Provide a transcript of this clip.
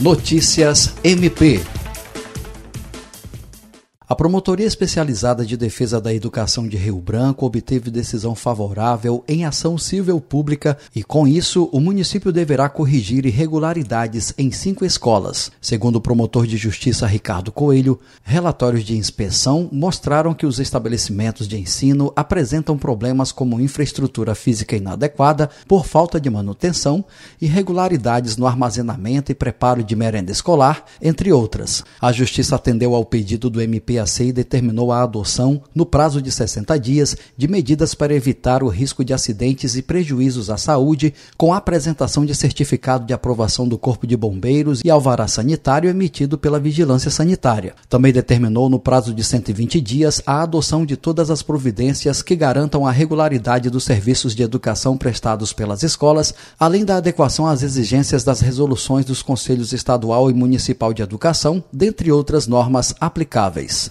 Notícias MP a Promotoria Especializada de Defesa da Educação de Rio Branco obteve decisão favorável em ação civil pública e, com isso, o município deverá corrigir irregularidades em cinco escolas. Segundo o promotor de justiça Ricardo Coelho, relatórios de inspeção mostraram que os estabelecimentos de ensino apresentam problemas como infraestrutura física inadequada por falta de manutenção, irregularidades no armazenamento e preparo de merenda escolar, entre outras. A justiça atendeu ao pedido do MP DACI determinou a adoção, no prazo de 60 dias, de medidas para evitar o risco de acidentes e prejuízos à saúde, com a apresentação de certificado de aprovação do Corpo de Bombeiros e alvará sanitário emitido pela Vigilância Sanitária. Também determinou, no prazo de 120 dias, a adoção de todas as providências que garantam a regularidade dos serviços de educação prestados pelas escolas, além da adequação às exigências das resoluções dos Conselhos Estadual e Municipal de Educação, dentre outras normas aplicáveis.